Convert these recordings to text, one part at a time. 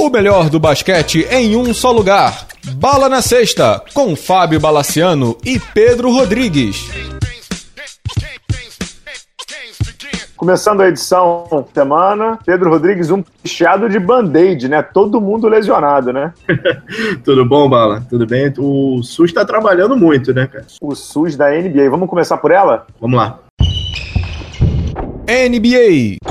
O melhor do basquete em um só lugar. Bala na Sexta, com Fábio Balaciano e Pedro Rodrigues. Começando a edição semana, Pedro Rodrigues, um picheado de band-aid, né? Todo mundo lesionado, né? Tudo bom, Bala? Tudo bem? O SUS tá trabalhando muito, né, cara? O SUS da NBA. Vamos começar por ela? Vamos lá. NBA.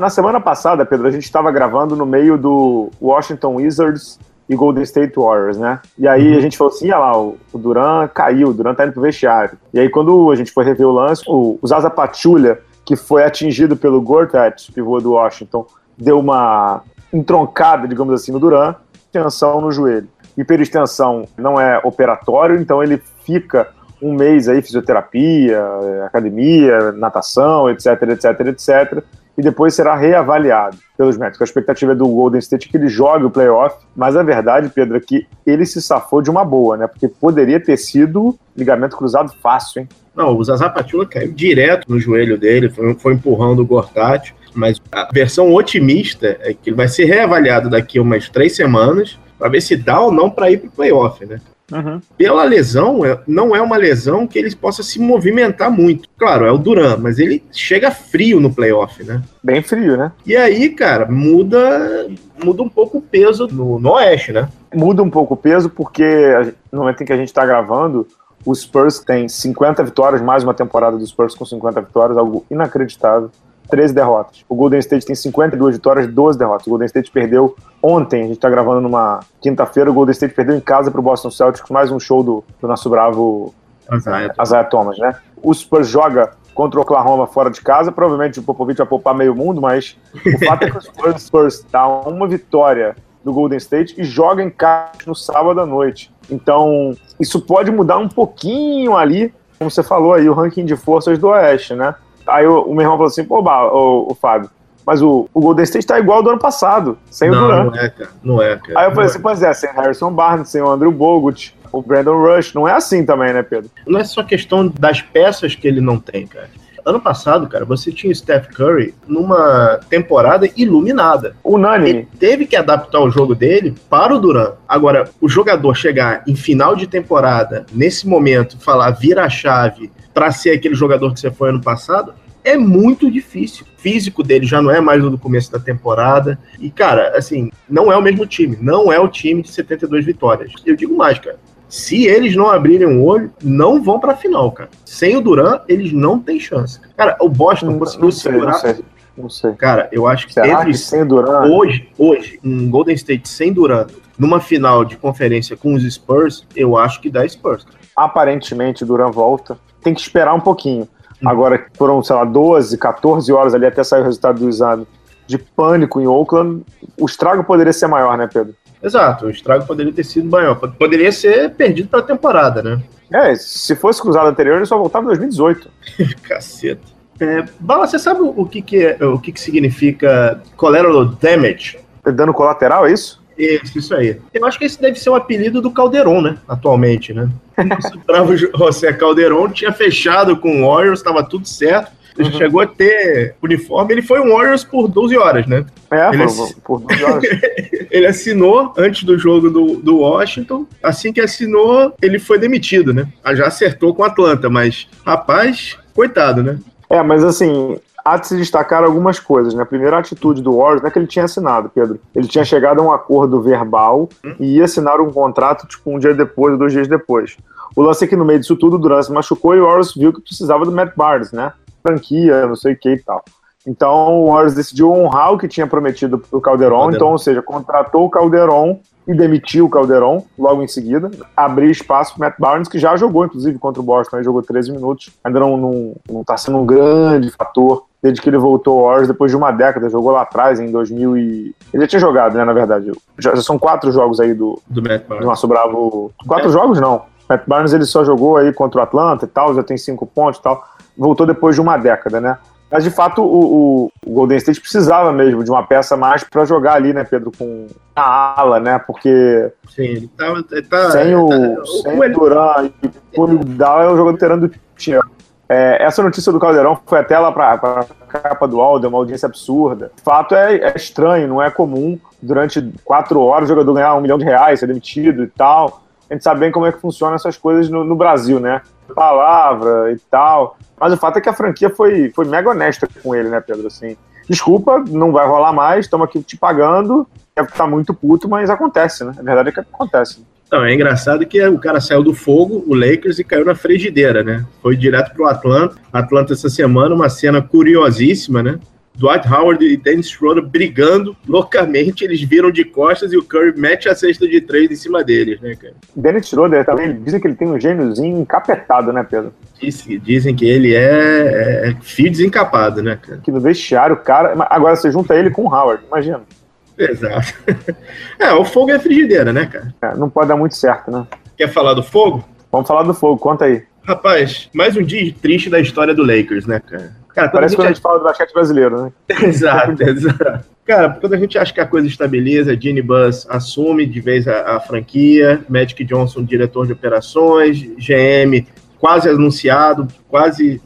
Na semana passada, Pedro, a gente estava gravando no meio do Washington Wizards e Golden State Warriors, né? E aí uhum. a gente falou assim, olha lá, o, Duran caiu, o Duran tá indo pro vestiário. E aí quando a gente foi rever o lance, o, o Zaza Pachulia, que foi atingido pelo Gortat, pivô do Washington, deu uma entroncada, digamos assim, no Duran, tensão no joelho. Hiperextensão não é operatório, então ele fica um mês aí, fisioterapia, academia, natação, etc, etc, etc e depois será reavaliado pelos médicos. A expectativa é do Golden State que ele jogue o playoff, mas a verdade, Pedro, é que ele se safou de uma boa, né? Porque poderia ter sido ligamento cruzado fácil, hein? Não, o Zaza Patula caiu direto no joelho dele, foi, foi empurrando o Gortat, mas a versão otimista é que ele vai ser reavaliado daqui a umas três semanas para ver se dá ou não para ir para o playoff, né? Uhum. Pela lesão, é, não é uma lesão que ele possa se movimentar muito. Claro, é o Duran, mas ele chega frio no playoff, né? Bem frio, né? E aí, cara, muda muda um pouco o peso no, no Oeste, né? Muda um pouco o peso porque no momento em que a gente está gravando, o Spurs tem 50 vitórias, mais uma temporada do Spurs com 50 vitórias, algo inacreditável. 13 derrotas. O Golden State tem 52 vitórias, 12 derrotas. O Golden State perdeu ontem, a gente tá gravando numa quinta-feira, o Golden State perdeu em casa pro Boston Celtics, mais um show do, do nosso bravo Isaiah Thomas, né? O Spurs joga contra o Oklahoma fora de casa, provavelmente o Popovich vai poupar meio mundo, mas o fato é que o Spurs, Spurs dá uma vitória do Golden State e joga em casa no sábado à noite. Então, isso pode mudar um pouquinho ali, como você falou aí, o ranking de forças do Oeste, né? Aí o, o meu irmão falou assim, pô, o, o Fábio, mas o, o Golden State tá igual do ano passado, sem não, o Durant. Não é, cara. Não é, cara. Aí eu falei assim, é. pois é, sem Harrison Barnes, sem o Andrew Bogut, o Brandon Rush. Não é assim também, né, Pedro? Não é só questão das peças que ele não tem, cara. Ano passado, cara, você tinha o Steph Curry numa temporada iluminada. Unânime. Ele teve que adaptar o jogo dele para o Durant. Agora, o jogador chegar em final de temporada, nesse momento, falar vira a chave para ser aquele jogador que você foi ano passado, é muito difícil. O físico dele já não é mais o do começo da temporada. E, cara, assim, não é o mesmo time. Não é o time de 72 vitórias. Eu digo mais, cara. Se eles não abrirem o olho, não vão pra final, cara. Sem o Duran, eles não têm chance. Cara, o Boston não, conseguiu não sei, segurar. Não sei. Não sei. Cara, eu acho que que sem Duran? Hoje, hoje, um Golden State sem Duran, numa final de conferência com os Spurs, eu acho que dá Spurs. Cara. Aparentemente, Duran volta. Tem que esperar um pouquinho. Agora foram, sei lá, 12, 14 horas ali até sair o resultado do exame de pânico em Oakland. O estrago poderia ser maior, né, Pedro? Exato, o estrago poderia ter sido maior. Poderia ser perdido para a temporada, né? É, se fosse cruzado anterior, ele só voltava em 2018. Caceta. É, Bala, você sabe o que, que, é, o que, que significa collateral damage? Dano colateral, é isso? Isso, isso aí. Eu acho que esse deve ser o apelido do Calderon, né? Atualmente, né? o Bravo José Calderon tinha fechado com o Warriors, estava tudo certo. Ele uhum. chegou a ter uniforme, ele foi um Warriors por 12 horas, né? É, ele por, por 12 horas. ele assinou antes do jogo do, do Washington. Assim que assinou, ele foi demitido, né? Já acertou com o Atlanta, mas, rapaz, coitado, né? É, mas assim, há de se destacar algumas coisas, né? A primeira atitude do Warriors é que ele tinha assinado, Pedro. Ele tinha chegado a um acordo verbal e ia assinar um contrato, tipo, um dia depois, dois dias depois. O lance é que no meio disso tudo, o Durant se machucou e o Warriors viu que precisava do Matt Barnes, né? Franquia, não sei o que e tal. Então o Warriors decidiu honrar o que tinha prometido pro Calderon, Calderon. então, ou seja, contratou o Calderon e demitiu o Calderon logo em seguida, abriu espaço para Matt Barnes, que já jogou, inclusive, contra o Boston, jogou 13 minutos, ainda não, não, não tá sendo um grande fator desde que ele voltou ao Warriors depois de uma década, jogou lá atrás, em 2000 e... Ele já tinha jogado, né, na verdade. Já, já são quatro jogos aí do, do, do nosso bravo... Quatro é. jogos, não. Matt Barnes, ele só jogou aí contra o Atlanta e tal, já tem cinco pontos e tal. Voltou depois de uma década, né? Mas de fato o, o, Golden State precisava mesmo de uma peça mais para jogar ali, né, Pedro, com a ala, né? Porque Sim, ele tá, ele tá sem o, tá, sem o Duran e o Dal é o jogador veterano do time. É, essa notícia do Caldeirão foi até lá para a capa do UOL, deu uma audiência absurda. O fato é, é, estranho, não é comum durante quatro horas o jogador ganhar um milhão de reais, ser demitido e tal. A gente sabe bem como é que funcionam essas coisas no, no Brasil, né? Palavra e tal. Mas o fato é que a franquia foi, foi mega honesta com ele, né, Pedro? Assim, desculpa, não vai rolar mais, estamos aqui te pagando, deve estar muito puto, mas acontece, né? A verdade é que acontece. Não, é engraçado que o cara saiu do fogo, o Lakers, e caiu na frigideira, né? Foi direto pro Atlanta. Atlanta essa semana, uma cena curiosíssima, né? Dwight Howard e Dennis Schroeder brigando loucamente, eles viram de costas e o Curry mete a cesta de três em cima deles, né, cara? Dennis Schroeder também, dizem que ele tem um gêniozinho encapetado, né, Pedro? dizem que ele é, é fio desencapado, né, cara? Que no vestiário, o cara. Agora você junta ele com o Howard, imagina. Exato. É, o fogo é frigideira, né, cara? É, não pode dar muito certo, né? Quer falar do fogo? Vamos falar do fogo, conta aí. Rapaz, mais um dia triste da história do Lakers, né, cara? cara Parece quando a gente fala do basquete brasileiro, né? exato, exato. Cara, quando a gente acha que a coisa estabiliza, Gene Buzz assume de vez a, a franquia, Magic Johnson, diretor de operações, GM quase anunciado, quase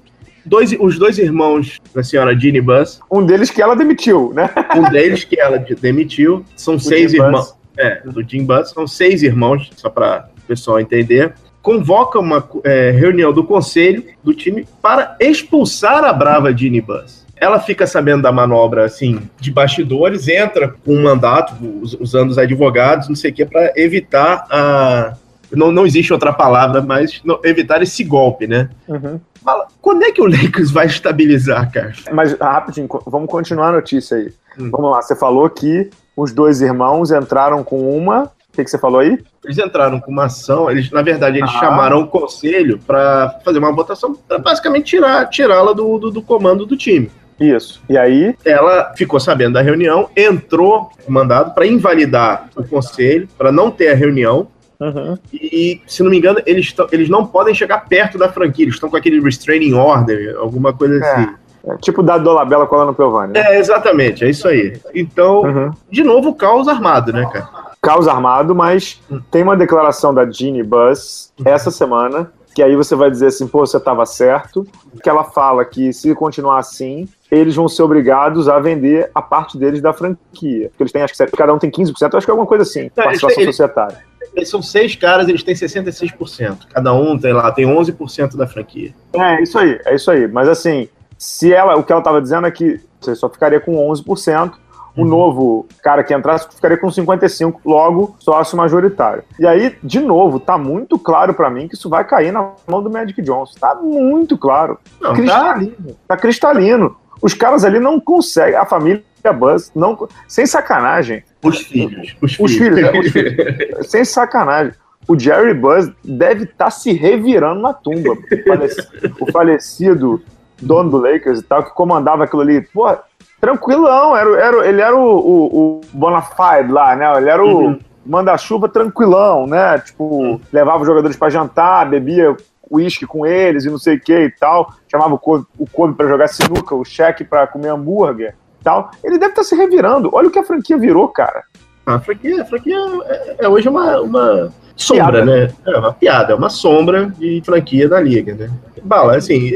dois, os dois irmãos da senhora Ginny Bus. Um deles que ela demitiu, né? Um deles que ela demitiu. São o seis irmãos. É, do Jim Bus. São seis irmãos, só para o pessoal entender. Convoca uma é, reunião do conselho do time para expulsar a brava Ginny Bus. Ela fica sabendo da manobra, assim, de bastidores, entra com um mandato, usando os advogados, não sei o quê, para evitar a, não, não existe outra palavra, mas não, evitar esse golpe, né? Uhum. Fala, quando é que o Lakers vai estabilizar, cara? Mas rapidinho, vamos continuar a notícia aí. Hum. Vamos lá, você falou que os dois irmãos entraram com uma. O que, que você falou aí? Eles entraram com uma ação, eles, na verdade, eles ah. chamaram o conselho para fazer uma votação, para basicamente tirar, tirá-la do, do, do comando do time. Isso. E aí? Ela ficou sabendo da reunião, entrou mandado para invalidar o conselho, para não ter a reunião, Uhum. E, se não me engano, eles, eles não podem chegar perto da franquia, eles estão com aquele restraining order, alguma coisa é. assim. É, tipo da Dolabella colando Piovani. Né? É, exatamente, é isso aí. Então, uhum. de novo, caos armado, né, cara? Caos armado, mas hum. tem uma declaração da Jeannie Buss uhum. essa semana, que aí você vai dizer assim, pô, você estava certo, que ela fala que se continuar assim, eles vão ser obrigados a vender a parte deles da franquia. Porque eles têm, acho que cada um tem 15%, acho que é alguma coisa assim, participação eles, societária. Eles são seis caras, eles têm 66%. Cada um tem lá, tem 11% da franquia. É, isso aí, é isso aí. Mas assim, se ela, o que ela estava dizendo é que você só ficaria com 11%, o uhum. novo cara que entrasse ficaria com 55, logo sócio majoritário. E aí, de novo, tá muito claro para mim que isso vai cair na mão do Magic Johnson. Tá muito claro. Não, tá? cristalino. Tá... tá cristalino. Os caras ali não conseguem, a família Buzz, não, sem sacanagem. Os filhos. Os, os filhos, filhos, é, os filhos. sem sacanagem. O Jerry Buzz deve estar tá se revirando na tumba. O falecido, o falecido dono do Lakers e tal, que comandava aquilo ali. Pô, tranquilão. Era, era, ele era o, o, o Bonafide lá, né? Ele era o uhum. manda-chuva tranquilão, né? Tipo, uhum. levava os jogadores para jantar, bebia uísque com eles e não sei o que e tal. Chamava o Kobe, o Kobe para jogar sinuca, o cheque para comer hambúrguer tal. Ele deve estar tá se revirando. Olha o que a franquia virou, cara. A franquia, a franquia é, é hoje uma, uma sombra, piada. né? É uma piada, é uma sombra de franquia da liga, né? Bala, assim,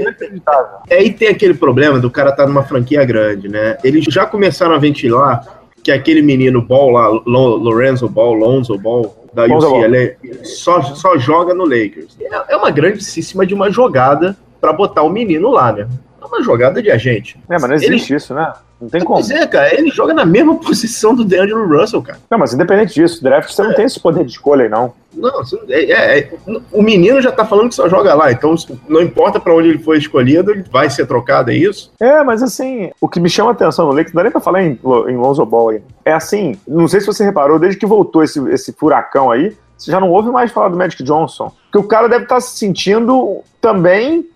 é, e tem aquele problema do cara estar tá numa franquia grande, né? Eles já começaram a ventilar que aquele menino Ball lá, Lorenzo Ball, Lonzo Ball, da UCLA, só, só joga no Lakers. É, é uma grandíssima de uma jogada para botar o menino lá, né? É uma jogada de agente. É, mas não existe Ele... isso, né? Não tem como. Dizer, cara, ele joga na mesma posição do DeAngelo Russell, cara. Não, mas independente disso, draft você é. não tem esse poder de escolha aí, não. Não, é, é, é, o menino já tá falando que só joga lá, então não importa para onde ele foi escolhido, ele vai ser trocado, é isso? É, mas assim, o que me chama a atenção no Lakers, não dá nem pra falar em, em Lonzo Ball aí, é assim, não sei se você reparou, desde que voltou esse, esse furacão aí, você já não ouve mais falar do Magic Johnson. Porque o cara deve estar tá se sentindo também,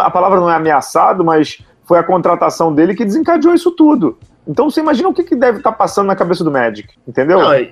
a palavra não é ameaçado, mas foi a contratação dele que desencadeou isso tudo. Então você imagina o que, que deve estar tá passando na cabeça do Magic, entendeu? Não, eu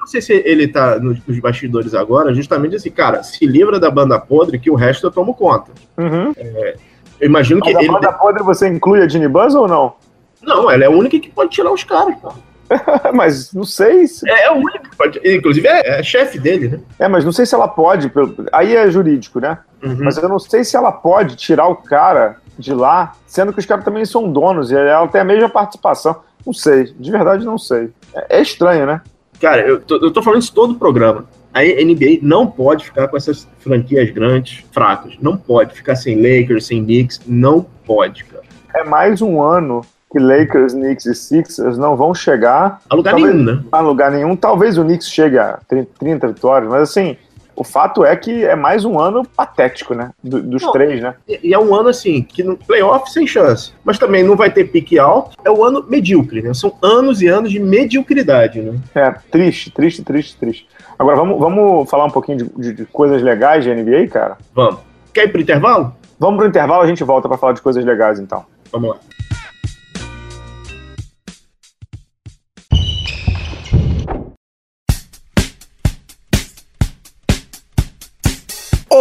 não sei se ele tá nos, bastidores agora, justamente assim, cara, se livra da banda podre que o resto eu tomo conta. Uhum. É, eu imagino Mas que. A ele... banda podre você inclui a Ginny Buzz ou não? Não, ela é a única que pode tirar os caras, cara. mas não sei se... É, é o único que pode. Inclusive é, é chefe dele, né? É, mas não sei se ela pode. Aí é jurídico, né? Uhum. Mas eu não sei se ela pode tirar o cara de lá, sendo que os caras também são donos e ela tem a mesma participação. Não sei, de verdade não sei. É, é estranho, né? Cara, eu tô, eu tô falando isso todo o programa. A NBA não pode ficar com essas franquias grandes fracas. Não pode ficar sem Lakers, sem Knicks. Não pode, cara. É mais um ano que Lakers, Knicks e Sixers não vão chegar a lugar talvez, nenhum, né? A lugar nenhum. Talvez o Knicks chegue a 30, 30 vitórias, mas assim, o fato é que é mais um ano patético, né? Do, dos não, três, né? E é um ano assim, que no playoff sem chance. Mas também não vai ter pique alto. É um ano medíocre, né? São anos e anos de mediocridade, né? É, triste, triste, triste, triste. Agora vamos, vamos falar um pouquinho de, de, de coisas legais de NBA, cara? Vamos. Quer ir pro intervalo? Vamos pro intervalo, a gente volta para falar de coisas legais então. Vamos lá.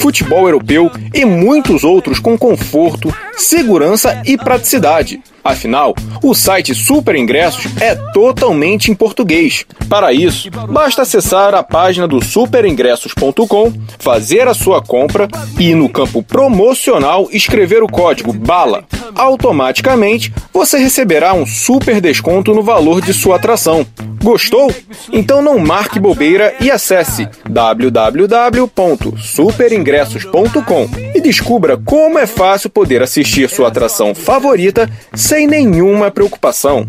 futebol europeu e muitos outros com conforto, segurança e praticidade. Afinal, o site Super Ingressos é totalmente em português. Para isso, basta acessar a página do superingressos.com, fazer a sua compra e no campo promocional escrever o código BALA. Automaticamente, você receberá um super desconto no valor de sua atração. Gostou? Então não marque bobeira e acesse www.superingressos.com e descubra como é fácil poder assistir sua atração favorita sem nenhuma preocupação.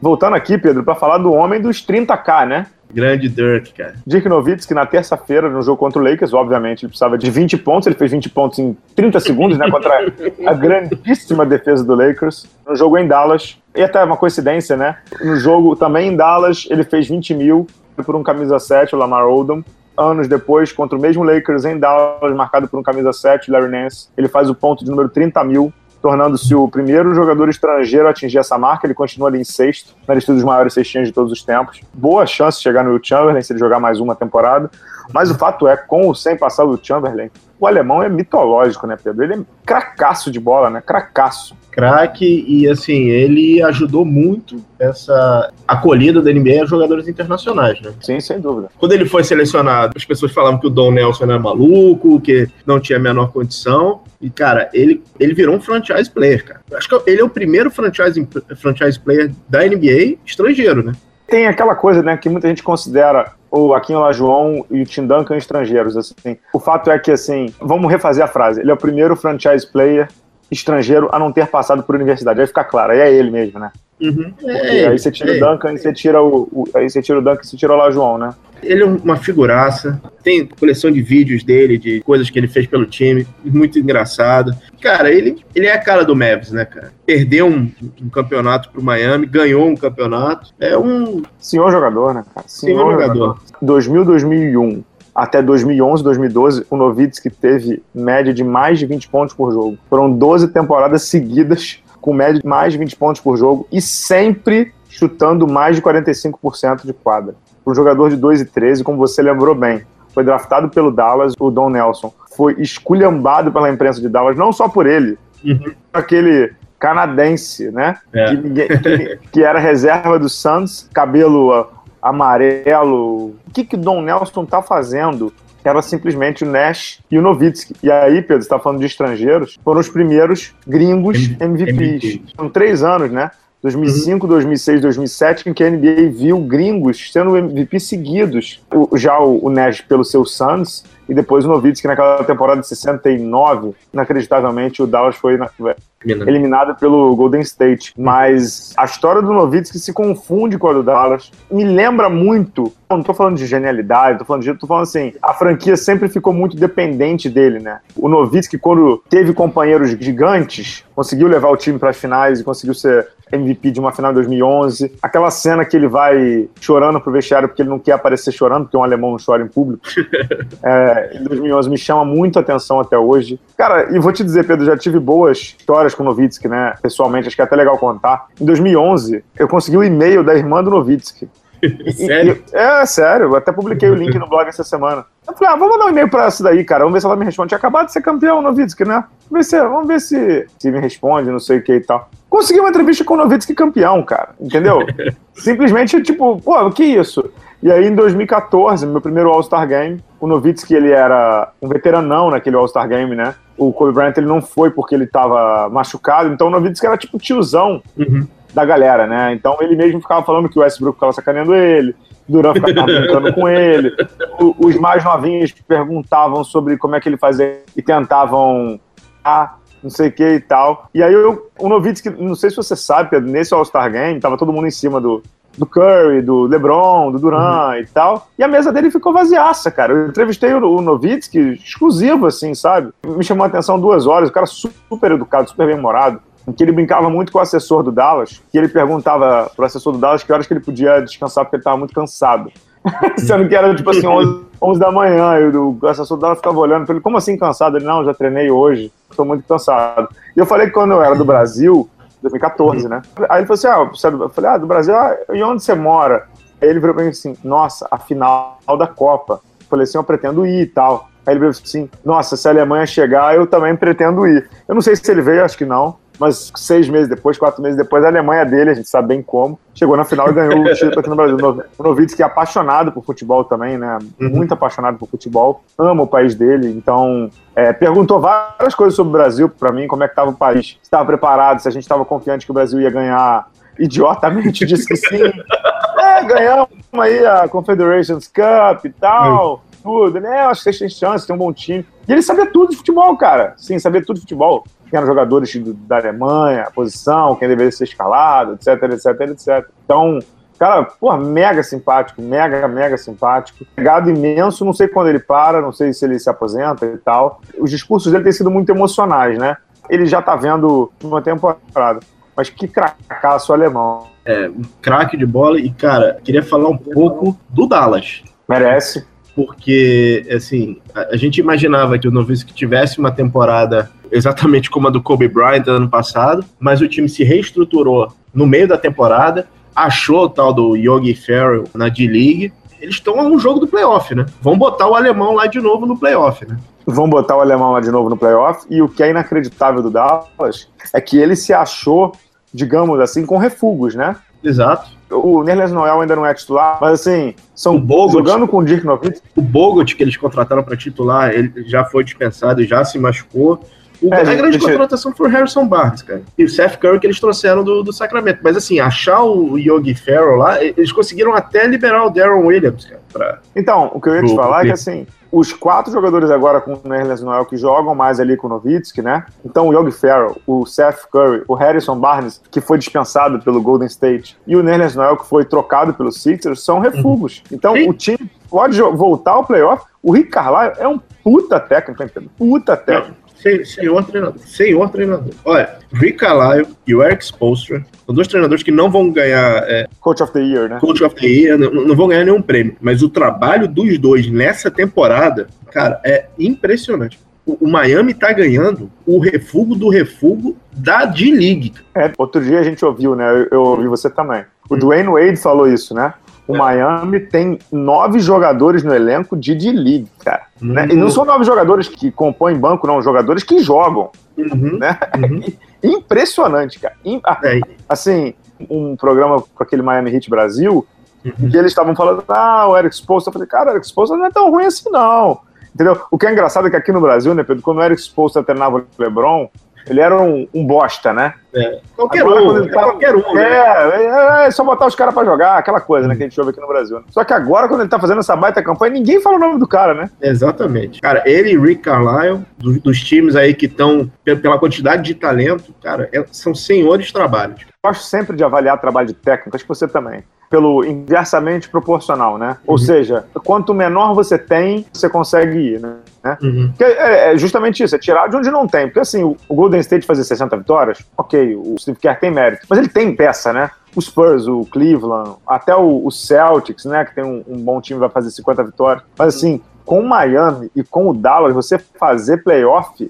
Voltando aqui, Pedro, para falar do homem dos 30k, né? Grande Dirk, cara. Dirk Nowitzki, na terça-feira, no jogo contra o Lakers, obviamente, ele precisava de 20 pontos, ele fez 20 pontos em 30 segundos, né, contra a grandíssima defesa do Lakers. No jogo em Dallas, e até uma coincidência, né, no jogo também em Dallas, ele fez 20 mil por um camisa 7, o Lamar Odom. Anos depois, contra o mesmo Lakers em Dallas, marcado por um camisa 7, Larry Nance, ele faz o ponto de número 30 mil tornando-se o primeiro jogador estrangeiro a atingir essa marca. Ele continua ali em sexto, na lista dos maiores cestinhas de todos os tempos. Boa chance de chegar no Will Chamberlain se ele jogar mais uma temporada. Mas o fato é, com ou sem passar o Chamberlain, o alemão é mitológico, né, Pedro? Ele é cracaço de bola, né? Cracaço. Craque, e assim, ele ajudou muito essa acolhida da NBA a jogadores internacionais, né? Sim, sem dúvida. Quando ele foi selecionado, as pessoas falavam que o Don Nelson era maluco, que não tinha a menor condição. E, cara, ele, ele virou um franchise player, cara. Acho que ele é o primeiro franchise, franchise player da NBA estrangeiro, né? Tem aquela coisa, né, que muita gente considera o Aquino Lajoão e o Tim Duncan estrangeiros, assim. O fato é que, assim, vamos refazer a frase. Ele é o primeiro franchise player estrangeiro a não ter passado por universidade. Vai ficar claro, aí é ele mesmo, né? Uhum. É, aí você tira é, o Duncan e você tira o, o, aí você tira o Duncan e você tira o Lajoão, né? Ele é uma figuraça, tem coleção de vídeos dele, de coisas que ele fez pelo time, muito engraçado. Cara, ele, ele é a cara do Mavis, né, cara? Perdeu um, um campeonato pro Miami, ganhou um campeonato. É um. Senhor jogador, né, cara? Senhor, Senhor jogador. 2000, 2001 até 2011, 2012, o Novitsky teve média de mais de 20 pontos por jogo. Foram 12 temporadas seguidas com média de mais de 20 pontos por jogo e sempre chutando mais de 45% de quadra para um jogador de 2 e 13, como você lembrou bem. Foi draftado pelo Dallas, o Don Nelson. Foi esculhambado pela imprensa de Dallas, não só por ele, uhum. aquele canadense, né? É. Que, que, que, era reserva do Suns, cabelo uh, amarelo. O que que Don Nelson tá fazendo? Era simplesmente o Nash e o Nowitzki. E aí, Pedro, você tá falando de estrangeiros, foram os primeiros gringos MVPs. MVP. São três anos, né? 2005, 2006, 2007, em que a NBA viu gringos sendo MVP seguidos. O, já o, o Nash pelo seu Suns e depois o Nowitzki naquela temporada de 69, inacreditavelmente o Dallas foi na, eliminado pelo Golden State. Mas a história do Nowitzki se confunde com a do Dallas. Me lembra muito, não tô falando de genialidade, tô falando de, tô falando assim, a franquia sempre ficou muito dependente dele, né? O Nowitzki quando teve companheiros gigantes, conseguiu levar o time para as finais e conseguiu ser MVP de uma final de 2011. Aquela cena que ele vai chorando pro vestiário porque ele não quer aparecer chorando, porque um alemão não chora em público. é, em 2011 me chama muito a atenção até hoje. Cara, e vou te dizer, Pedro, já tive boas histórias com o Novitsky, né? Pessoalmente, acho que é até legal contar. Em 2011, eu consegui o um e-mail da irmã do Novitsky. sério? E, é, sério. Eu até publiquei o link no blog essa semana. Eu falei, ah, vou mandar um e-mail pra essa daí, cara. Vamos ver se ela me responde. Tinha acabado de ser campeão, Novitsky, né? Vamos ver se, vamos ver se, se me responde, não sei o que e tal. Consegui uma entrevista com o Novitsky campeão, cara. Entendeu? Simplesmente, tipo, pô, o que é isso? E aí, em 2014, meu primeiro All-Star Game, o Novitsky, ele era um veteranão naquele All-Star Game, né? O Kobe Bryant, ele não foi porque ele tava machucado, então o Novitsky era tipo tiozão uhum. da galera, né? Então ele mesmo ficava falando que o Westbrook ficava sacaneando ele, Duran ficava brincando com ele, o, os mais novinhos perguntavam sobre como é que ele fazia e tentavam... Ah, não sei o que e tal. E aí eu, o Novitsky, não sei se você sabe, Pedro, nesse All-Star Game, tava todo mundo em cima do, do Curry, do LeBron, do Duran uhum. e tal. E a mesa dele ficou vaziaça, cara. Eu entrevistei o, o Novitsky, exclusivo, assim, sabe? Me chamou a atenção duas horas, o cara super educado, super bem-humorado. Em que ele brincava muito com o assessor do Dallas, que ele perguntava pro assessor do Dallas que horas que ele podia descansar porque ele tava muito cansado. Sendo que era tipo assim, 11, 11 da manhã, e o assessor do Dallas ficava olhando, falei, como assim cansado? Ele, não, já treinei hoje, estou muito cansado. E eu falei que quando eu era do Brasil, 2014, né? Aí ele falou assim: ah, você é do... eu falei, ah, do Brasil, ah, e onde você mora? Aí ele virou pra mim assim: nossa, a final da Copa. Eu falei assim: eu pretendo ir e tal. Aí ele veio assim: nossa, se a Alemanha chegar, eu também pretendo ir. Eu não sei se ele veio, acho que não mas seis meses depois, quatro meses depois, a Alemanha dele, a gente sabe bem como, chegou na final e ganhou o título aqui no Brasil. O Novitsky é apaixonado por futebol também, né? Uhum. Muito apaixonado por futebol, ama o país dele, então é, perguntou várias coisas sobre o Brasil para mim, como é que estava o país, se estava preparado, se a gente estava confiante que o Brasil ia ganhar. Idiotamente disse que sim. É, ganhamos aí a Confederations Cup e tal. Tudo, né? Acho que vocês têm chance, tem um bom time. E ele sabia tudo de futebol, cara. Sim, sabia tudo de futebol quem eram jogadores da Alemanha, a posição, quem deveria ser escalado, etc, etc, etc. Então, cara, pô, mega simpático, mega, mega simpático. Legado imenso, não sei quando ele para, não sei se ele se aposenta e tal. Os discursos dele têm sido muito emocionais, né? Ele já tá vendo uma temporada. Mas que cracaço alemão. É, um craque de bola. E, cara, queria falar um pouco do Dallas. Merece porque, assim, a, a gente imaginava que o Noviço tivesse uma temporada exatamente como a do Kobe Bryant ano passado, mas o time se reestruturou no meio da temporada, achou o tal do Yogi Ferrell na D-League, eles estão a um jogo do playoff, né? Vão botar o alemão lá de novo no playoff, né? Vão botar o alemão lá de novo no playoff, e o que é inacreditável do Dallas é que ele se achou, digamos assim, com refugos, né? Exato. O Nerlens Noel ainda não é titular, mas assim, são Bogut, jogando com o Dirk Nowitzki. O Bogut, que eles contrataram para titular, ele já foi dispensado e já se machucou. O, é, a grande contratação foi o Harrison Barnes, cara. E o Seth Curry que eles trouxeram do, do Sacramento. Mas assim, achar o Yogi Ferrell lá, eles conseguiram até liberar o Darren Williams, cara. Pra, então, o que eu ia te falar é que assim, os quatro jogadores agora com o Nerlens Noel que jogam mais ali com o Novitsky, né? Então o Yogi Ferrell, o Seth Curry, o Harrison Barnes, que foi dispensado pelo Golden State, e o Nerlens Noel, que foi trocado pelo Sixers, são refugos. Uhum. Então Sim. o time pode voltar ao playoff. O Rick Carlisle é um puta técnico, entendeu? Puta técnico. Senhor treinador. Senhor treinador. Olha, Rick Carlisle e o Eric Spoelstra são dois treinadores que não vão ganhar. É, Coach of the Year, né? Coach of the Year, não, não, vão ganhar nenhum prêmio. Mas o trabalho dos dois nessa temporada, cara, é impressionante. O, Miami tá ganhando o refúgio do refúgio da D-League. É, outro dia a gente ouviu, né? Eu, eu ouvi você também. O hum. Dwayne Wade falou isso, né? O é. Miami tem nove jogadores no elenco de D-League, cara. Uhum. Né? E não são nove jogadores que compõem banco, não. Jogadores que jogam. Uhum. Né? Uhum. Impressionante, cara. Ah, é. Assim, um programa com aquele Miami Heat Brasil, uhum. que eles estavam falando, ah, o Eric Spoelstra. Eu falei, cara, o Eric Spoelstra não é tão ruim assim, não. Entendeu? O que é engraçado é que aqui no Brasil, né, Pedro, quando o Eric Spoelstra treinava o LeBron, ele era um, um bosta, né? É. Qualquer agora, um, ele tá, qualquer um. Né? É, é, é, só botar os caras pra jogar, aquela coisa, né, que a gente ouve aqui no Brasil. Né? Só que agora, quando ele tá fazendo essa baita campanha, ninguém fala o nome do cara, né? Exatamente. Cara, ele e Rick Carlisle, dos, dos times aí que estão, pela quantidade de talento, cara, é, são senhores trabalhos. Eu gosto sempre de avaliar trabalho de técnico, acho que você também. Pelo inversamente proporcional, né? Ou seja, quanto menor você tem, você consegue ir, né? Uhum. É, é justamente isso, é tirar de onde não tem. Porque assim, o, o Golden State fazer 60 vitórias, ok, o Steve Kerr tem mérito, mas ele tem peça, né? O Spurs, o Cleveland, até o, o Celtics, né? Que tem um, um bom time, vai fazer 50 vitórias. Mas assim, com o Miami e com o Dallas, você fazer playoff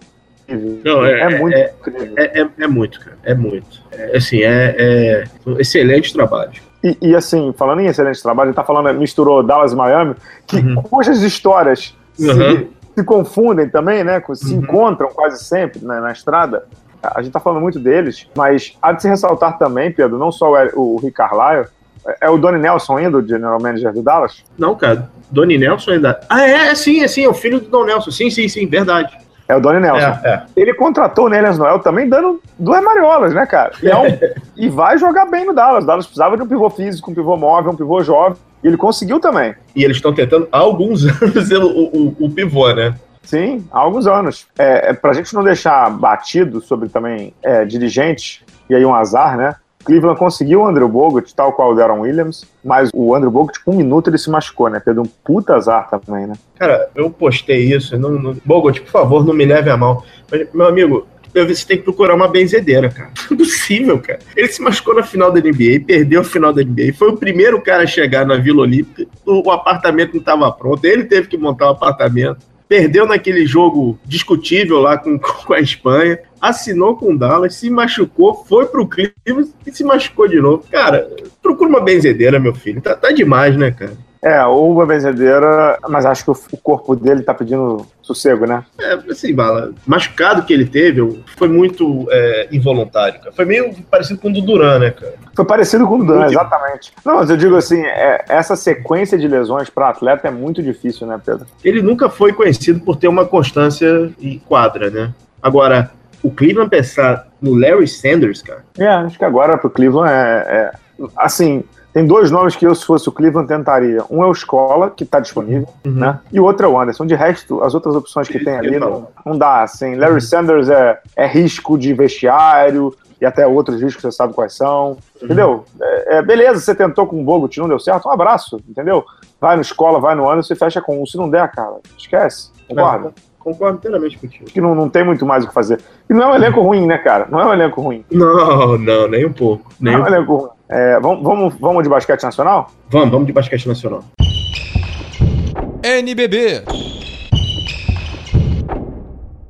Não, é- é, muito é-. É, é, é muito, cara. É muito. É, assim, é, é um excelente trabalho. E, e, assim, falando em excelente trabalho, ele tá falando, misturou Dallas e Miami, que Uhum. cujas histórias se, Uhum. se confundem também, né? Se Uhum. encontram quase sempre né, na estrada. A gente tá falando muito deles, mas há de se ressaltar também, Pedro, não só o, o Rick Carlisle, é- é o Donnie Nelson ainda, o general manager do Dallas? Não, cara. Doni Nelson ainda. Ah, é, é sim, é sim, é o filho do Don Nelson. Sim, sim, sim, verdade. É o Donnie Nelson. É, é. Ele contratou o Nelias Noel também dando duas mariolas, né, cara? E, é um- e vai jogar bem no Dallas. O Dallas precisava de um pivô físico, um pivô móvel, um pivô jovem. E ele conseguiu também. E eles estão tentando há alguns anos o, o, o pivô, né? Sim, há alguns anos. É, é, pra gente não deixar batido sobre também é, dirigentes, e aí um azar, né? Cleveland conseguiu o Andrew Bogut, tal qual o Deron Williams, mas o Andrew Bogut, com um minuto, ele se machucou, né? Perdeu um puta azar também, né? Cara, eu postei isso. Não, não... Bogot, por favor, não me leve a mal. Mas, meu amigo, eu- você tem que procurar uma benzedeira, cara. Não é possível, cara. Ele se machucou na final da NBA, perdeu a final da NBA. Foi o primeiro cara a chegar na Vila Olímpica. O, apartamento não estava pronto. Ele teve que montar o apartamento. Perdeu naquele jogo discutível lá com, com a Espanha. Assinou com o Dallas, se machucou, foi pro Cleveland e se machucou de novo. Cara, procura uma benzedeira, meu filho. Tá, tá demais, né, cara? É, ou uma benzedeira, mas acho que o, corpo dele tá pedindo sossego, né? É, assim, Bala, machucado que ele teve foi muito é, involuntário, cara. Foi meio parecido com o do Duran, né, cara? Foi parecido com o Muito. exatamente. Não, mas eu digo assim, é, essa sequência de lesões para atleta é muito difícil, né, Pedro? Ele nunca foi conhecido por ter uma constância e quadra, né? Agora, o Cleveland pensar no Larry Sanders, cara, É, acho que agora pro Cleveland é, é- Assim, tem dois nomes que eu, se fosse o Cleveland, tentaria. Um é o Escola, que tá disponível, né? E o outro é o Anderson. De resto, as outras opções que tem ali não, não dá, assim. Larry Sanders é, é risco de vestiário e até outros riscos você sabe quais são, entendeu? É, é, beleza, você tentou com o Bogut, não deu certo, um abraço, entendeu? Vai no Escola, vai no Anderson e fecha com um. Se não der, cara, esquece, concorda? concordo inteiramente contigo. Que não, não tem muito mais o que fazer. E não é um elenco ruim, né, cara? Não é um elenco ruim. Não, não, nem um pouco. Nem Não é um elenco ruim. É, vamos, vamos, vamos de basquete nacional? Vamos, vamos de basquete nacional. NBB.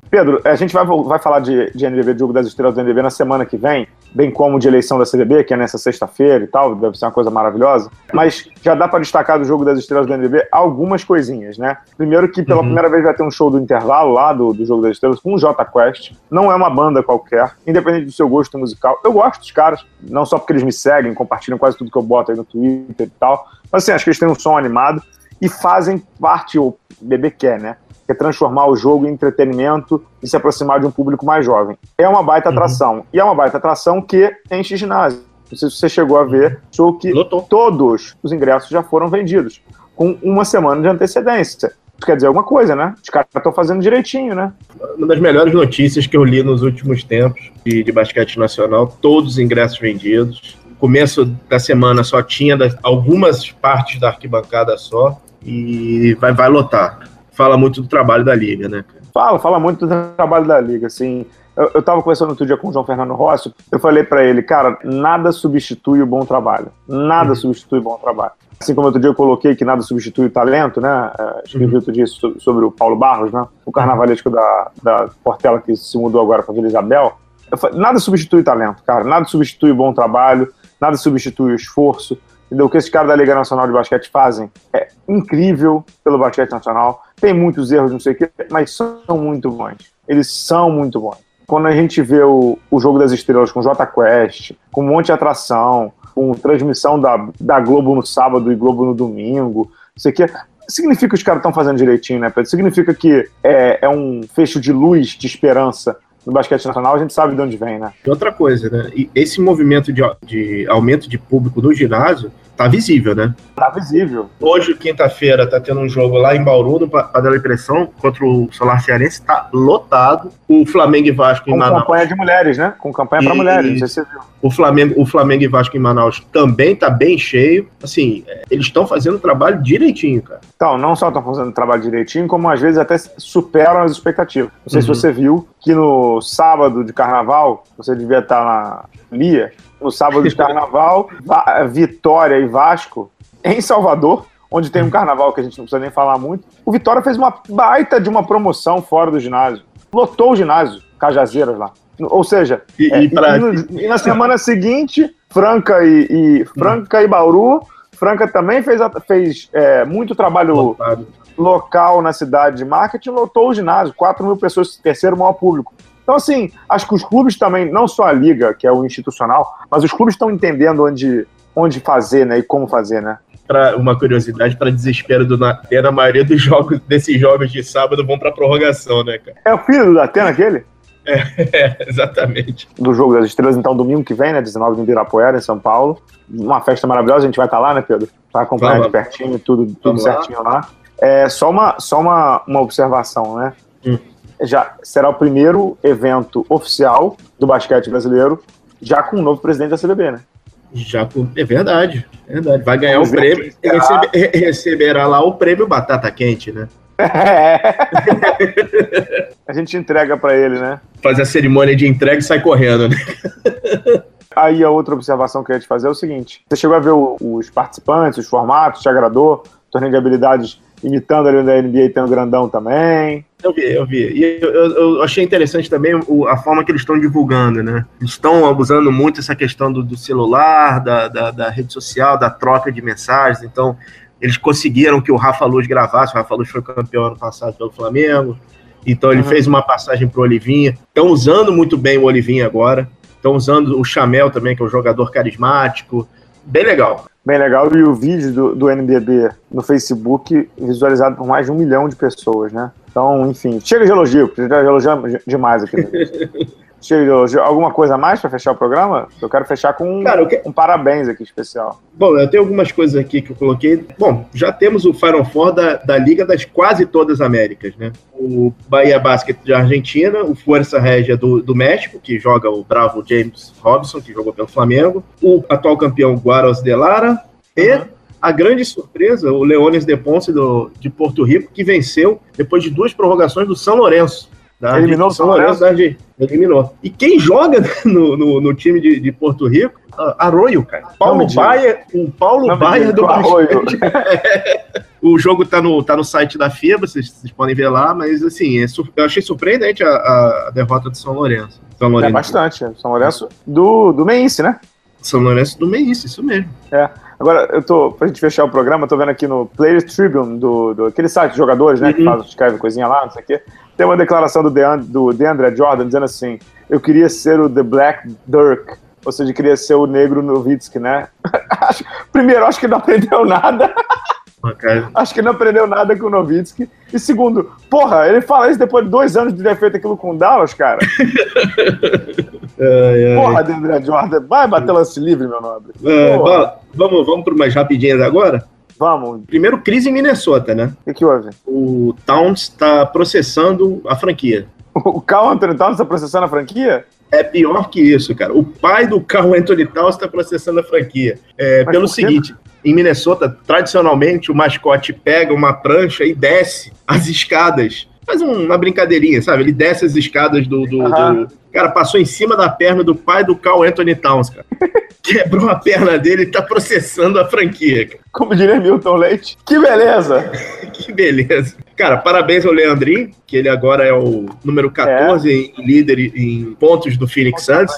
Pedro, a gente vai, vai falar de, de NBB, de Jogo das Estrelas do NBB, na semana que vem, bem como de eleição da CBB, que é nessa sexta-feira e tal, deve ser uma coisa maravilhosa. Mas já dá para destacar do Jogo das Estrelas do NBB algumas coisinhas, né? Primeiro que pela Uhum. primeira vez vai ter um show do intervalo lá do, do Jogo das Estrelas com o J Quest. Não é uma banda qualquer, independente do seu gosto musical. Eu gosto dos caras, não só porque eles me seguem, compartilham quase tudo que eu boto aí no Twitter e tal. Mas assim, acho que eles têm um som animado e fazem parte, o BB quer, né? Que é transformar o jogo em entretenimento e se aproximar de um público mais jovem. É uma baita atração. E é uma baita atração que enche ginásio. Não sei se você chegou a ver, show que Lotou. todos os ingressos já foram vendidos, com uma semana de antecedência. Isso quer dizer alguma coisa, né? Os caras estão fazendo direitinho, né? Uma das melhores notícias que eu li nos últimos tempos de, de basquete nacional, todos os ingressos vendidos. Começo da semana só tinha das- algumas partes da arquibancada só e vai, vai lotar. Fala muito do trabalho da liga, né? Fala, fala muito do trabalho da liga, assim. Eu, eu tava conversando outro dia com o João Fernando Rossi, eu falei pra ele, cara, nada substitui o bom trabalho. Nada substitui o bom trabalho. Assim como outro dia eu coloquei que nada substitui o talento, né? É, escrevi outro dia so- sobre o Paulo Barros, né? O carnavalesco da, da Portela que se mudou agora pra Vila Isabel. Falei, nada substitui o talento, cara. Nada substitui o bom trabalho, nada substitui o esforço. O que esses caras da Liga Nacional de Basquete fazem é incrível pelo basquete nacional. Tem muitos erros, não sei o quê, mas são muito bons. Eles são muito bons. Quando a gente vê o, o Jogo das Estrelas com J Quest, com um monte de atração, com transmissão da, da Globo no sábado e Globo no domingo, não sei o quê, significa que os caras estão fazendo direitinho, né, Pedro? Significa que é, é um fecho de luz, de esperança no basquete nacional, a gente sabe de onde vem, né? Outra coisa, né? E esse movimento de, de aumento de público no ginásio tá visível, né? Tá visível. Hoje, quinta-feira, tá tendo um jogo lá em Bauru, no Padrão Impressão, contra o Solar Cearense, tá lotado. O Flamengo e Vasco em Com Manaus. campanha de mulheres, né? Com campanha pra E- mulheres, não sei se você viu. O Flamengo, o Flamengo e Vasco em Manaus também tá bem cheio. Assim, é, eles estão fazendo o trabalho direitinho, cara. Então, não só estão fazendo o trabalho direitinho, como às vezes até superam as expectativas. Não sei se Uhum. você viu que no sábado de carnaval, você devia estar na Lia, no sábado de carnaval, Va- Vitória e Vasco, em Salvador, onde tem um carnaval que a gente não precisa nem falar muito, o Vitória fez uma baita de uma promoção fora do ginásio. Lotou o ginásio, Cajazeiras lá. Ou seja, E, é, e pra- e e na semana seguinte, Franca e, Franca e Bauru, Franca também fez, fez é, muito trabalho lotado. local na cidade de marketing, lotou o ginásio, 4 mil pessoas, terceiro maior público. Então, assim, acho que os clubes também, não só a liga, que é o institucional, mas os clubes estão entendendo onde, onde fazer, né, e como fazer, né. Pra, uma curiosidade para desespero do Natena, a maioria dos jogos desses jogos de sábado vão pra prorrogação, né, cara? É o filho do Datena aquele? É, exatamente. Do Jogo das Estrelas, então, domingo que vem, né, 19 de Ibirapuera, em São Paulo. Uma festa maravilhosa, a gente vai estar lá, né, Pedro? Vai acompanhar de pertinho, tudo, tudo Vamos lá. certinho lá. É, só uma, só uma, uma observação, né? Hum. Já será o primeiro evento oficial do basquete brasileiro, já com o novo presidente da CBB, né? Já com- é verdade, é verdade. Vai ganhar o Vamos ver prêmio, quem será. recebe- re- receberá lá o prêmio Batata Quente, né? a gente entrega para ele, né? Faz a cerimônia de entrega e sai correndo, né? Aí a outra observação que eu ia te fazer é o seguinte: você chegou a ver o- os participantes, os formatos, te agradou? Torneio de habilidades imitando ali da NBA tendo grandão também. Eu vi, eu vi. E eu, eu- eu achei interessante também o- a forma que eles estão divulgando, né? Eles estão abusando muito essa questão do, do celular, da, da, da rede social, da troca de mensagens. Então, eles conseguiram que o Rafa Luz gravasse. O Rafa Luz foi campeão ano passado pelo Flamengo. Então, ele Uhum. fez uma passagem pro Olivinha. Estão usando muito bem o Olivinha agora. Estão usando o Chamel também, que é um jogador carismático. Bem legal. Bem legal. E o vídeo do, do NBB no Facebook visualizado por mais de um milhão de pessoas, né? Então, enfim, chega de elogio, porque já elogiamos demais aqui. Alguma coisa a mais para fechar o programa? Eu quero fechar com um, Cara, que- um parabéns aqui especial. Bom, eu tenho algumas coisas aqui que eu coloquei. Bom, já temos o Final Four da, da Liga das quase todas as Américas, né? O Bahia Basket da Argentina, o Força Régia do, do México, que joga o bravo James Robson, que jogou pelo Flamengo, o atual campeão Guaros de Lara e Uhum. a grande surpresa, o Leones de Ponce do, de Porto Rico, que venceu depois de duas prorrogações do São Lourenço. Da Eliminou o São Lourenço? da Eliminou. E quem joga no, no, no time de, de Porto Rico? Ah, Arroio, cara. Paulo. Baia, o Paulo Não Baia do com Arroio. O jogo tá no, tá no site da FIBA, vocês, vocês podem ver lá, mas assim, é sur- eu achei surpreendente a, a derrota do São Lourenço. São É Lourenço, bastante. São Lourenço do, do Meinse, né? São Lourenço do Meice, isso mesmo. Agora, eu tô, pra gente fechar o programa, eu tô vendo aqui no Players Tribune, do, do aquele site de jogadores, né, que Uhum. faz, escreve coisinha lá, não sei o quê. Tem uma declaração do, Deand, do DeAndre Jordan dizendo assim: Eu queria ser o The Black Dirk, ou seja, queria ser o negro Nowitzki, né? Primeiro, acho que não aprendeu nada. Cara. Acho que não aprendeu nada com o Nowitzki. E segundo, porra, ele fala isso depois de dois anos de ter feito aquilo com o Dallas, cara. Ai, ai. Porra, DeAndre Jordan, vai bater lance livre, meu nobre. Va- vamos, vamos para umas rapidinhas agora? Vamos, Primeiro, crise em Minnesota, né? o que, que houve? O Towns está processando a franquia. O Carl Anthony Towns está processando a franquia? É pior que isso, cara. O pai do Carl Anthony Towns está processando a franquia. É, pelo seguinte, em Minnesota, tradicionalmente, o mascote pega uma prancha e desce as escadas. Faz um- uma brincadeirinha, sabe? Ele desce as escadas do, do- Aham. do- Cara, passou em cima da perna do pai do Carl Anthony Towns, cara. Quebrou a perna dele e tá processando a franquia, cara. Como diria Milton Leite. Que beleza! Que beleza. Cara, parabéns ao Leandrinho, que ele agora é o número 14 em líder em pontos do Phoenix Suns.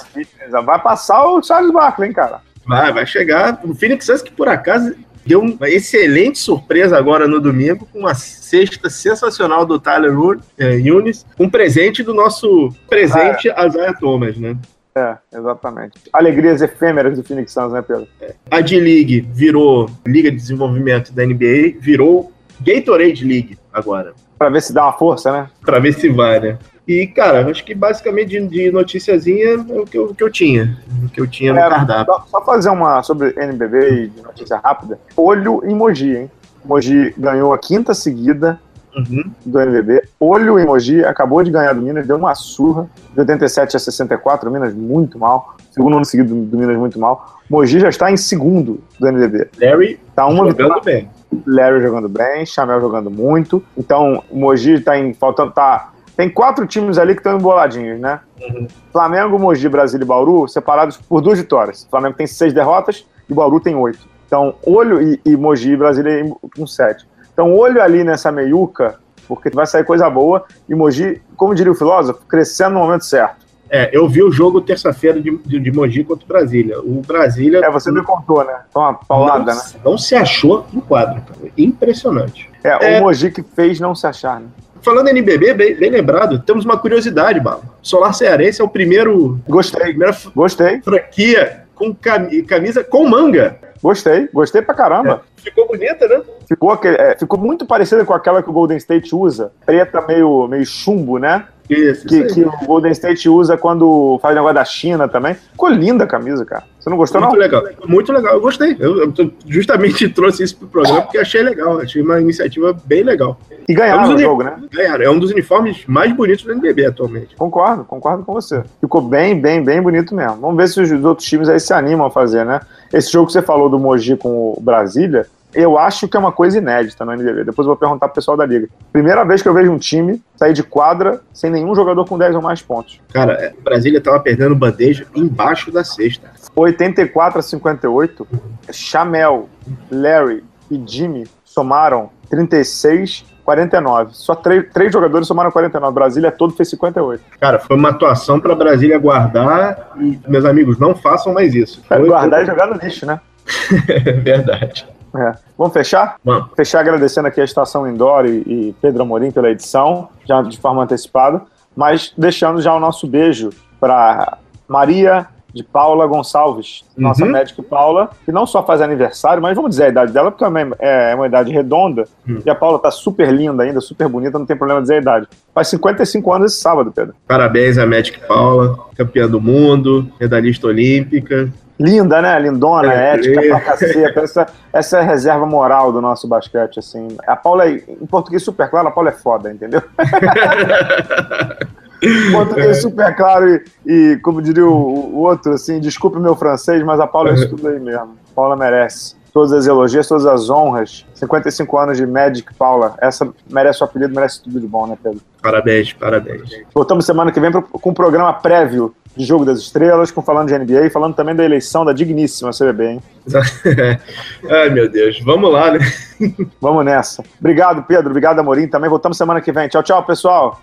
Vai passar o Charles Barkley, hein, cara? Vai, vai chegar. O Phoenix Suns que por acaso deu uma excelente surpresa agora no domingo com uma cesta sensacional do Tyler eh, Yunis, um presente do nosso presente Isaiah Thomas, né? É, exatamente. Alegrias efêmeras do Phoenix Suns, né, Pedro? A D-League virou Liga de Desenvolvimento da NBA, virou Gatorade League agora. Pra ver se dá uma força, né? Pra ver se vai, né? E, cara, acho que basicamente de, de noticiazinha é o que eu, o que eu tinha. O que eu tinha no É, cardápio. Só, só fazer uma sobre NBB e de notícia rápida. Olho em Mogi, hein? Mogi ganhou a quinta seguida Uhum. do NBB. Olho em Mogi acabou de ganhar do Minas, deu uma surra de 87 a 64. Minas muito mal. Segundo ano seguido do Minas muito mal. Mogi já está em segundo do NBB. Larry Tá uma vitória. jogando bem. Larry jogando bem, Chamel jogando muito. Então, o Mogi tá em. Faltando. Tá, tem quatro times ali que estão emboladinhos, né? Uhum. Flamengo, Mogi, Brasília e Bauru separados por duas vitórias. O Flamengo tem seis derrotas e o Bauru tem oito. Então, olho e, e Mogi e Brasília com sete. Então, olho ali nessa meiuca, porque vai sair coisa boa. E Mogi, como diria o filósofo, crescendo no momento certo. É, eu vi o jogo terça-feira de, de, de Mogi contra o Brasília. O Brasília. É, você me contou, né? Então, uma paulada, não, né? não se achou no quadro, cara. Impressionante. É, É. o Mogi que fez não se achar, né? Falando em NBB, bem, bem lembrado, temos uma curiosidade, Bala. Solar Cearense é o primeiro, Gostei, primeira gostei, franquia com cami- camisa com manga. gostei, gostei pra caramba. Ficou bonita, né? Ficou, aquele- é, ficou muito parecida com aquela que o Golden State usa, preta meio, meio chumbo, né? Isso, Que, isso que o Golden State usa quando faz negócio da China também. Ficou linda a camisa, cara. Você não gostou, Muito não? legal, muito legal. Eu gostei. Eu, eu justamente trouxe isso pro programa porque achei legal. Achei uma iniciativa bem legal. E ganharam É um o jogo, né? Ganharam. É um dos uniformes mais bonitos do NBB atualmente. Concordo, concordo com você. Ficou bem, bem, bem bonito mesmo. Vamos ver se os outros times aí se animam a fazer, né? Esse jogo que você falou do Mogi com o Brasília, eu acho que é uma coisa inédita no NBB. Depois eu vou perguntar pro pessoal da liga. Primeira vez que eu vejo um time sair de quadra sem nenhum jogador com 10 ou mais pontos. Cara, é, Brasília tava perdendo bandeja embaixo da cesta. 84 a 58, Chamel, Larry e Jimmy somaram 36, 49. Só três, três jogadores somaram 49. Brasília todo fez 58. Cara, foi uma atuação pra Brasília guardar e, meus amigos, não façam mais isso. Foi, Guardar e jogar no lixo, né? É verdade. É. Vamos fechar? Vamos. Fechar agradecendo aqui a Estação Indoor e, e Pedro Amorim pela edição, já de forma antecipada, mas deixando já o nosso beijo para Maria de Paula Gonçalves, nossa Uhum. médica Paula, que não só faz aniversário, mas vamos dizer a idade dela, porque também é uma idade redonda, Hum. e a Paula tá super linda ainda, super bonita, não tem problema dizer a idade. Faz 55 anos esse sábado, Pedro. Parabéns a Magic Paula, campeã do mundo, medalhista olímpica. Linda, né? Lindona, É, ética é. pra caceta. Essa, essa é a reserva moral do nosso basquete, assim. A Paula, é, em português super claro, a Paula é foda, entendeu? Em português super claro e, e, como diria o, o outro, assim, desculpe meu francês, mas a Paula é isso tudo aí mesmo. Paula merece. Todas as elogias, todas as honras. 55 anos de Magic, Paula. Essa merece o apelido, merece tudo de bom, né, Pedro? Parabéns, parabéns. Voltamos semana que vem pro- com um programa prévio de Jogo das Estrelas, com falando de NBA e falando também da eleição da digníssima CBB, hein? Ai, meu Deus. Vamos lá, né? Vamos nessa. Obrigado, Pedro. Obrigado, Amorim. Também voltamos semana que vem. Tchau, tchau, pessoal.